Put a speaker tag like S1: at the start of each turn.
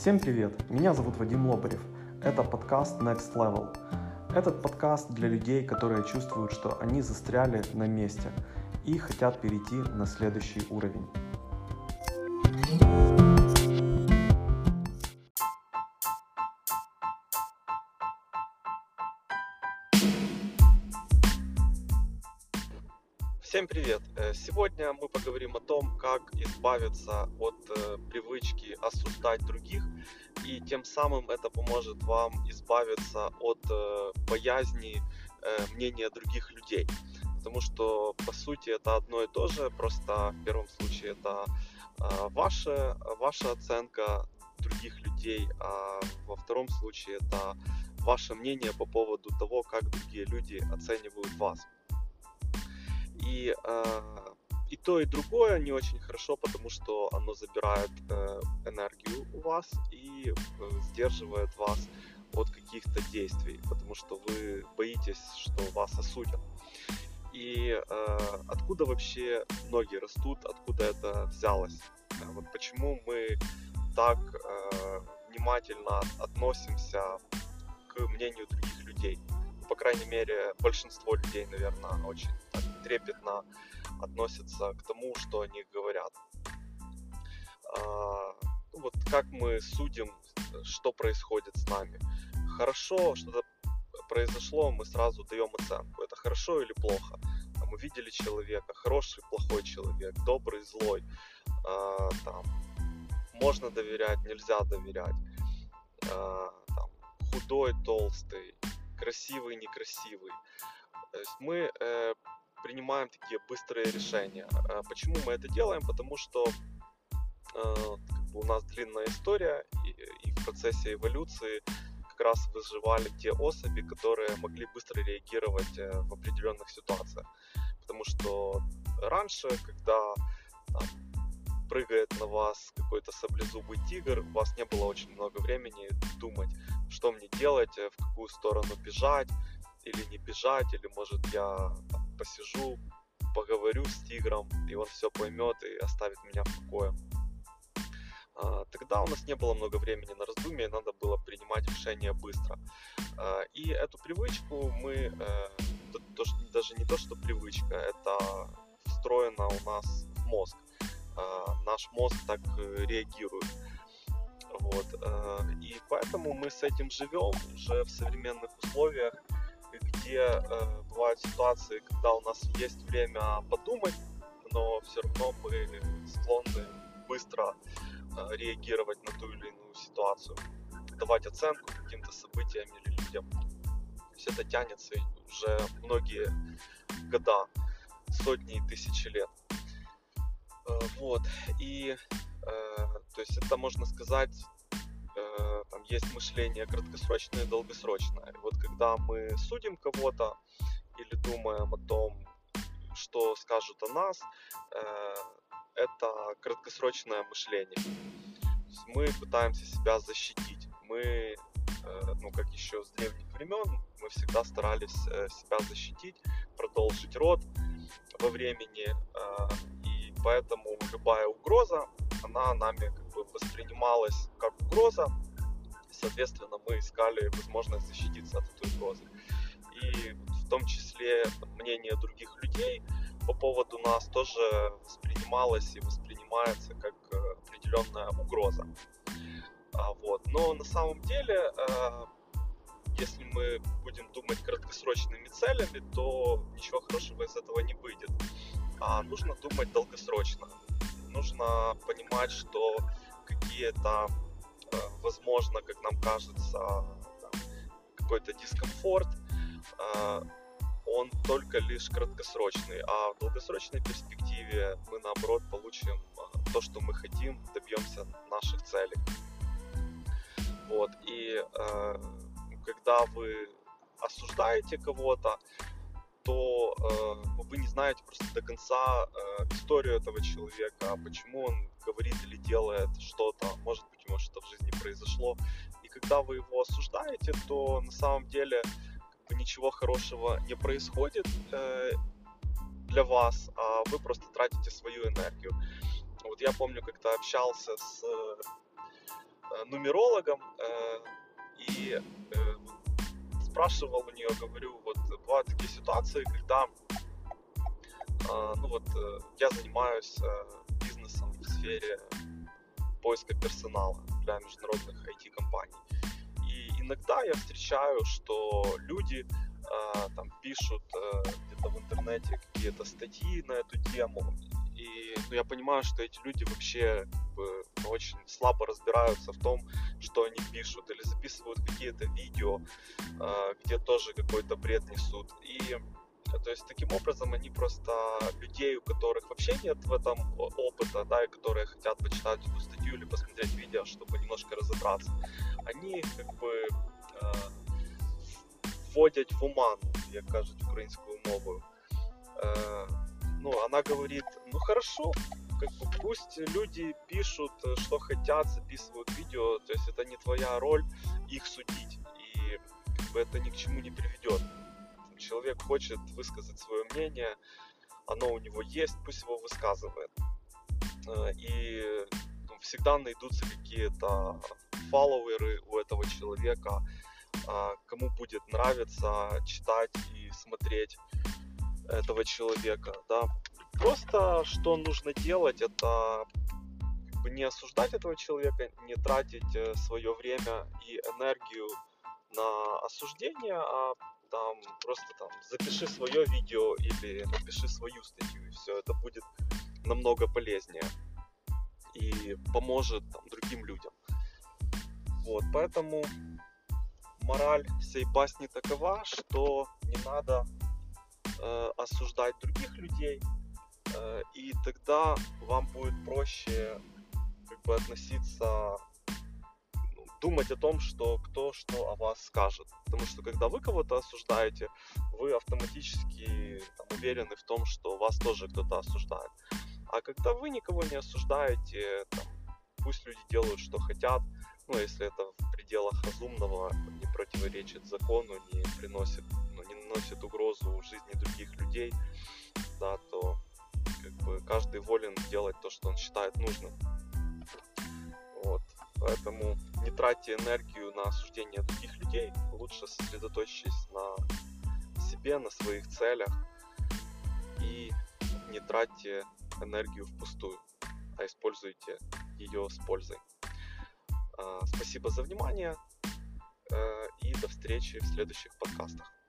S1: Всем привет! Меня зовут Вадим Лобарев. Это подкаст Next Level. Этот подкаст для людей, которые чувствуют, что они застряли на месте и хотят перейти на следующий уровень.
S2: Сегодня мы поговорим о том, как избавиться от э, привычки осуждать других, и тем самым это поможет вам избавиться от э, боязни э, мнения других людей. Потому что, по сути, это одно и то же, просто в первом случае это э, ваша, ваша оценка других людей, а во втором случае это ваше мнение по поводу того, как другие люди оценивают вас. И, э, и то, и другое не очень хорошо, потому что оно забирает э, энергию у вас и э, сдерживает вас от каких-то действий, потому что вы боитесь, что вас осудят. И э, откуда вообще ноги растут, откуда это взялось? Э, Вот почему мы так э, внимательно относимся к мнению других людей? По крайней мере, большинство людей, наверное, очень так трепетно относятся к тому, что они говорят. А, ну вот как мы судим, что происходит с нами. Хорошо, что-то произошло, мы сразу даем оценку. Это хорошо или плохо? Там, увидели человека, хороший, плохой человек, добрый, злой. А, там, можно доверять, нельзя доверять. А, там, худой, толстый, красивый, некрасивый. То есть мы э, принимаем такие быстрые решения. А Почему мы это делаем? Потому что э, как бы у нас длинная история, и, и в процессе эволюции как раз выживали те особи, которые могли быстро реагировать э, в определенных ситуациях. Потому что раньше, когда там, прыгает на вас какой-то саблезубый тигр, у вас не было очень много времени думать, что мне делать, э, в какую сторону бежать, или не бежать, или может я посижу, поговорю с тигром, и он все поймет и оставит меня в покое. А, Тогда у нас не было много времени на раздумье, надо было принимать решения быстро. А, И эту привычку мы, э, даже не то, что привычка, это встроено у нас в мозг. А, Наш мозг так э, реагирует. Вот. э, И поэтому мы с этим живем уже в современных условиях, где э, бывают ситуации, когда у нас есть время подумать, но все равно мы склонны быстро э, реагировать на ту или иную ситуацию, давать оценку каким-то событиям или людям. То есть это тянется уже многие года, сотни и тысячи лет. Вот. И то есть это можно сказать э, там есть мышление краткосрочное и долгосрочное. И вот когда мы судим кого-то или думаем о том, что скажут о нас, э, это краткосрочное мышление. Мы пытаемся себя защитить. Мы, э, ну как еще с древних времен, мы всегда старались э, себя защитить, продолжить род во времени. э, и поэтому любая угроза, она нами как бы воспринималась как угроза, соответственно, мы искали возможность защититься от этой угрозы. И в том числе мнение других людей по поводу нас тоже воспринималось и воспринимается как э, определенная угроза. А, вот. Но на самом деле, э, если мы будем думать краткосрочными целями, то ничего хорошего из этого не выйдет. А нужно думать долгосрочно. Нужно понимать, что какие-то э, возможно, как нам кажется, какой-то дискомфорт, э, он только лишь краткосрочный, а в долгосрочной перспективе мы наоборот получим э, то, что мы хотим, добьемся наших целей. Вот, и э, когда вы осуждаете кого-то, то э, вы не знаете просто до конца э, историю этого человека, почему он говорит или делает что-то, может быть, у что-то в жизни произошло. И когда вы его осуждаете, то на самом деле как бы, ничего хорошего не происходит э, для вас, а вы просто тратите свою энергию. Вот я помню, как-то общался с э, нумерологом э, и э, спрашивал у нее, говорю, вот бывают такие ситуации, когда э, ну вот э, я занимаюсь э, бизнесом в сфере поиска персонала для международных IT-компаний. И иногда я встречаю, что люди э, там пишут где-то в интернете какие-то статьи на эту тему, и ну, я понимаю, что эти люди вообще бы, очень слабо разбираются в том, что они пишут, или записывают какие-то видео, э, где тоже какой-то бред несут. И то есть таким образом они просто людей, у которых вообще нет в этом опыта, да, и которые хотят почитать эту статью или посмотреть видео, чтобы немножко разобраться, они как бы э, вводять в оману, як кажуть українською мовою. Э, ну, она говорит, ну хорошо, как бы пусть люди пишут, что хотят, записывают видео, то есть это не твоя роль их судить, и как бы это ни к чему не приведет человек хочет высказать свое мнение, оно у него есть, пусть его высказывает. Э, и ну, всегда найдутся какие-то фолловеры у этого человека, а, кому будет нравиться читать и смотреть этого человека, да. Просто что нужно делать, это не осуждать этого человека, не тратить э, свое время и энергию на осуждение, а там просто там запиши свое видео или напиши свою статью, и все, это будет намного полезнее и поможет там, другим людям. Вот, поэтому мораль всей басни такова, что не надо э, осуждать других людей, и тогда вам будет проще как бы относиться думать о том, что кто что о вас скажет. Потому что когда вы кого-то осуждаете, вы автоматически там, уверены в том, что вас тоже кто-то осуждает. А когда вы никого не осуждаете, там, пусть люди делают, что хотят, ну, если это в пределах разумного, не противоречит закону, не приносит, ну, не наносит угрозу жизни других людей, да, то каждый волен делать то, что он считает нужным. Вот. Поэтому не тратьте энергию на осуждение других людей, лучше сосредоточьтесь на себе, на своих целях и не тратьте энергию впустую, а используйте ее с пользой. А, спасибо за внимание э, и до встречи в следующих подкастах.